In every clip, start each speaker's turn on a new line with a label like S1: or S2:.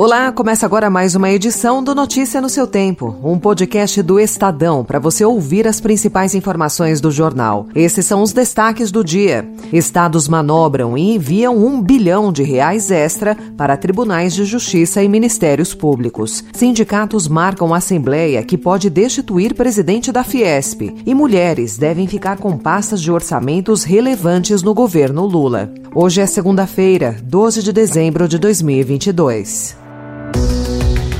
S1: Olá, começa agora mais uma edição do Notícia no seu Tempo, um podcast do Estadão para você ouvir as principais informações do jornal. Esses são os destaques do dia. Estados manobram e enviam um bilhão de reais extra para tribunais de justiça e ministérios públicos. Sindicatos marcam assembleia que pode destituir presidente da Fiesp. E mulheres devem ficar com pastas de orçamentos relevantes no governo Lula. Hoje é segunda-feira, 12 de dezembro de 2022.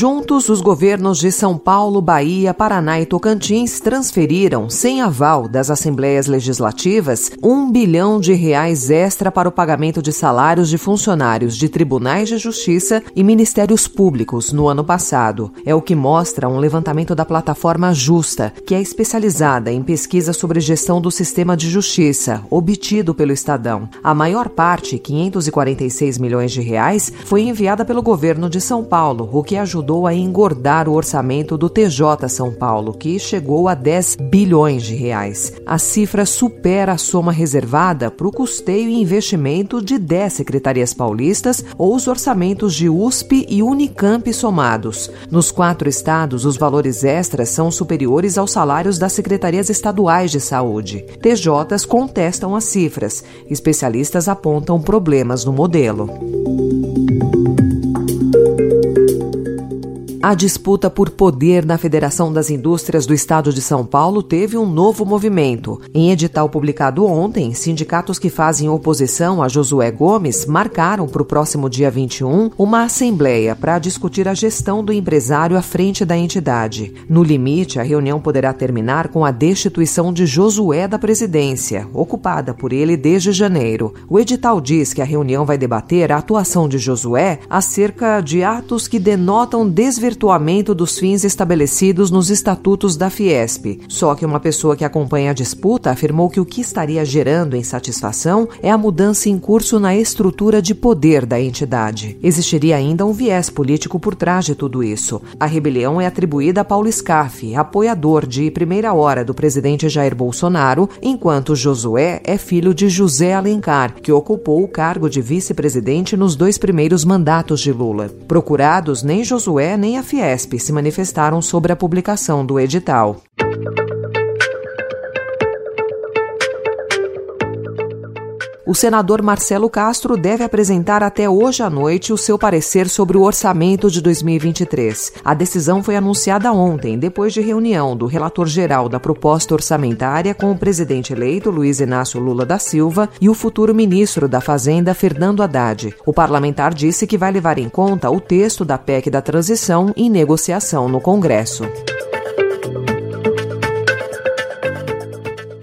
S1: Juntos, os governos de São Paulo, Bahia, Paraná e Tocantins transferiram, sem aval das assembleias legislativas, um bilhão de reais extra para o pagamento de salários de funcionários de tribunais de justiça e ministérios públicos no ano passado. É o que mostra um levantamento da plataforma Justa, que é especializada em pesquisa sobre gestão do sistema de justiça, obtido pelo Estadão. A maior parte, 546 milhões de reais, foi enviada pelo governo de São Paulo, o que ajudou ajudou a engordar o orçamento do TJ São Paulo, que chegou a 10 bilhões de reais. A cifra supera a soma reservada para o custeio e investimento de 10 secretarias paulistas ou os orçamentos de USP e Unicamp somados. Nos quatro estados, os valores extras são superiores aos salários das secretarias estaduais de saúde. TJs contestam as cifras. Especialistas apontam problemas no modelo. A disputa por poder na Federação das Indústrias do Estado de São Paulo teve um novo movimento. Em edital publicado ontem, sindicatos que fazem oposição a Josué Gomes marcaram para o próximo dia 21 uma assembleia para discutir a gestão do empresário à frente da entidade. No limite, a reunião poderá terminar com a destituição de Josué da presidência, ocupada por ele desde janeiro. O edital diz que a reunião vai debater a atuação de Josué acerca de atos que denotam desvirtuação desvirtuamento dos fins estabelecidos nos estatutos da Fiesp. Só que uma pessoa que acompanha a disputa afirmou que o que estaria gerando insatisfação é a mudança em curso na estrutura de poder da entidade. Existiria ainda um viés político por trás de tudo isso. A rebelião é atribuída a Paulo Scaff, apoiador de primeira hora do presidente Jair Bolsonaro, enquanto Josué é filho de José Alencar, que ocupou o cargo de vice-presidente nos dois primeiros mandatos de Lula. Procurados, nem Josué nem a Fiesp se manifestaram sobre a publicação do edital. O senador Marcelo Castro deve apresentar até hoje à noite o seu parecer sobre o orçamento de 2023. A decisão foi anunciada ontem, depois de reunião do relator geral da proposta orçamentária com o presidente eleito Luiz Inácio Lula da Silva e o futuro ministro da Fazenda Fernando Haddad. O parlamentar disse que vai levar em conta o texto da PEC da transição em negociação no Congresso.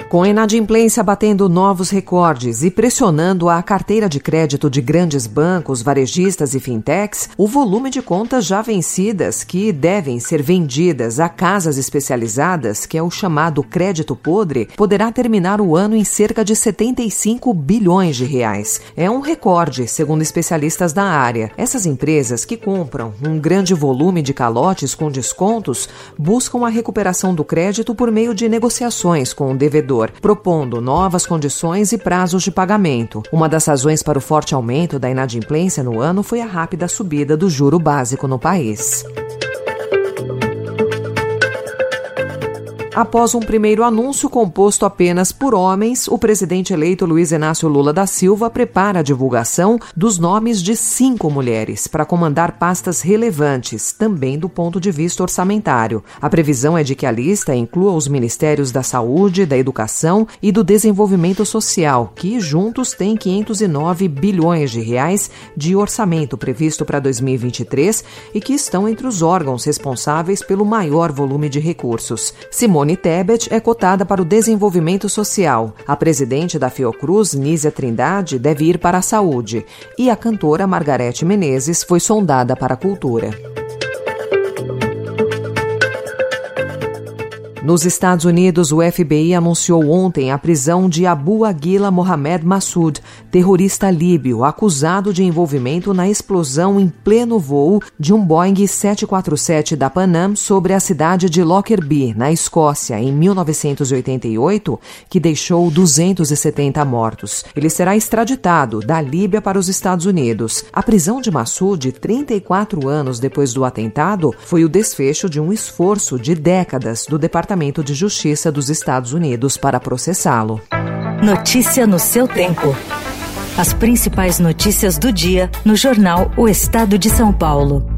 S1: Com a inadimplência batendo novos recordes e pressionando a carteira de crédito de grandes bancos, varejistas e fintechs, o volume de contas já vencidas que devem ser vendidas a casas especializadas, que é o chamado crédito podre, poderá terminar o ano em cerca de 75 bilhões de reais. É um recorde, segundo especialistas da área. Essas empresas que compram um grande volume de calotes com descontos buscam a recuperação do crédito por meio de negociações com o devedor propondo novas condições e prazos de pagamento. Uma das razões para o forte aumento da inadimplência no ano foi a rápida subida do juro básico no país. Após um primeiro anúncio composto apenas por homens, o presidente eleito Luiz Inácio Lula da Silva prepara a divulgação dos nomes de cinco mulheres para comandar pastas relevantes, também do ponto de vista orçamentário. A previsão é de que a lista inclua os ministérios da Saúde, da Educação e do Desenvolvimento Social, que juntos têm 509 bilhões de reais de orçamento previsto para 2023 e que estão entre os órgãos responsáveis pelo maior volume de recursos. Simone Simone Tebet é cotada para o desenvolvimento social. A presidente da Fiocruz, Nízia Trindade, deve ir para a saúde. E a cantora Margarete Menezes foi sondada para a cultura. Nos Estados Unidos, o FBI anunciou ontem a prisão de Abu Aguila Mohamed Massoud, terrorista líbio, acusado de envolvimento na explosão em pleno voo de um Boeing 747 da Panam sobre a cidade de Lockerbie, na Escócia, em 1988, que deixou 270 mortos. Ele será extraditado da Líbia para os Estados Unidos. A prisão de Massoud, 34 anos depois do atentado, foi o desfecho de um esforço de décadas do Departamento Departamento de Justiça dos Estados Unidos para processá-lo.
S2: Notícia no seu tempo. As principais notícias do dia no jornal O Estado de São Paulo.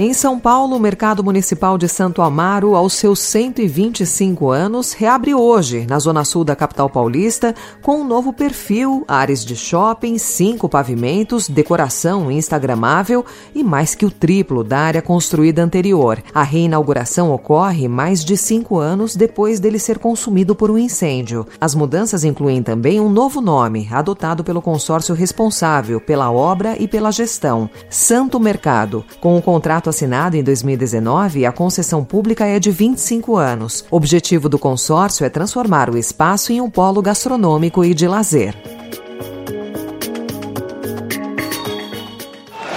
S1: Em São Paulo, o Mercado Municipal de Santo Amaro, aos seus 125 anos, reabre hoje, na zona sul da capital paulista, com um novo perfil, áreas de shopping, cinco pavimentos, decoração instagramável e mais que o triplo da área construída anterior. A reinauguração ocorre mais de cinco anos depois dele ser consumido por um incêndio. As mudanças incluem também um novo nome, adotado pelo consórcio responsável pela obra e pela gestão, Santo Mercado, com o contrato contrato assinado em 2019, a concessão pública é de 25 anos. O objetivo do consórcio é transformar o espaço em um polo gastronômico e de lazer.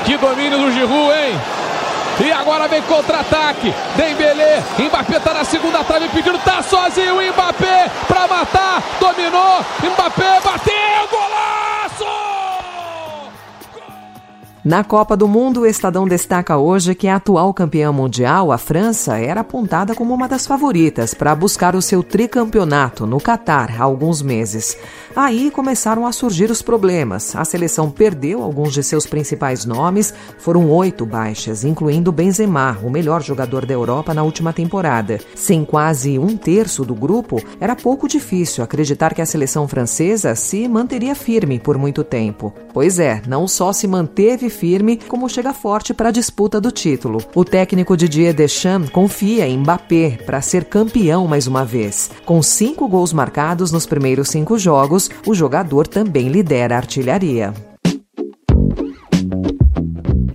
S3: Que domínio do Giroud, hein? E agora vem contra-ataque. Dembélé, Mbappé tá na segunda trave pedindo, tá sozinho o Mbappé para matar, dominou, Mbappé
S1: Na Copa do Mundo, o Estadão destaca hoje que a atual campeã mundial, a França, era apontada como uma das favoritas para buscar o seu tricampeonato no Catar há alguns meses. Aí começaram a surgir os problemas. A seleção perdeu alguns de seus principais nomes, foram oito baixas, incluindo Benzema, o melhor jogador da Europa na última temporada. Sem quase um terço do grupo, era pouco difícil acreditar que a seleção francesa se manteria firme por muito tempo. Pois é, não só se manteve firme, como chega forte para a disputa do título. O técnico Didier Deschamps confia em Mbappé para ser campeão mais uma vez. Com cinco gols marcados nos primeiros cinco jogos, o jogador também lidera a artilharia.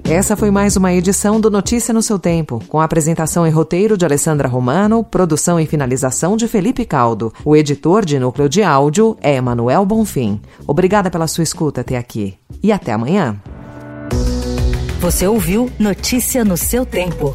S1: Essa foi mais uma edição do Notícia no seu tempo, com apresentação e roteiro de Alessandra Romano, produção e finalização de Felipe Caldo. O editor de núcleo de áudio é Emanuel Bonfim. Obrigada pela sua escuta até aqui e até amanhã.
S2: Você ouviu Notícia no seu tempo.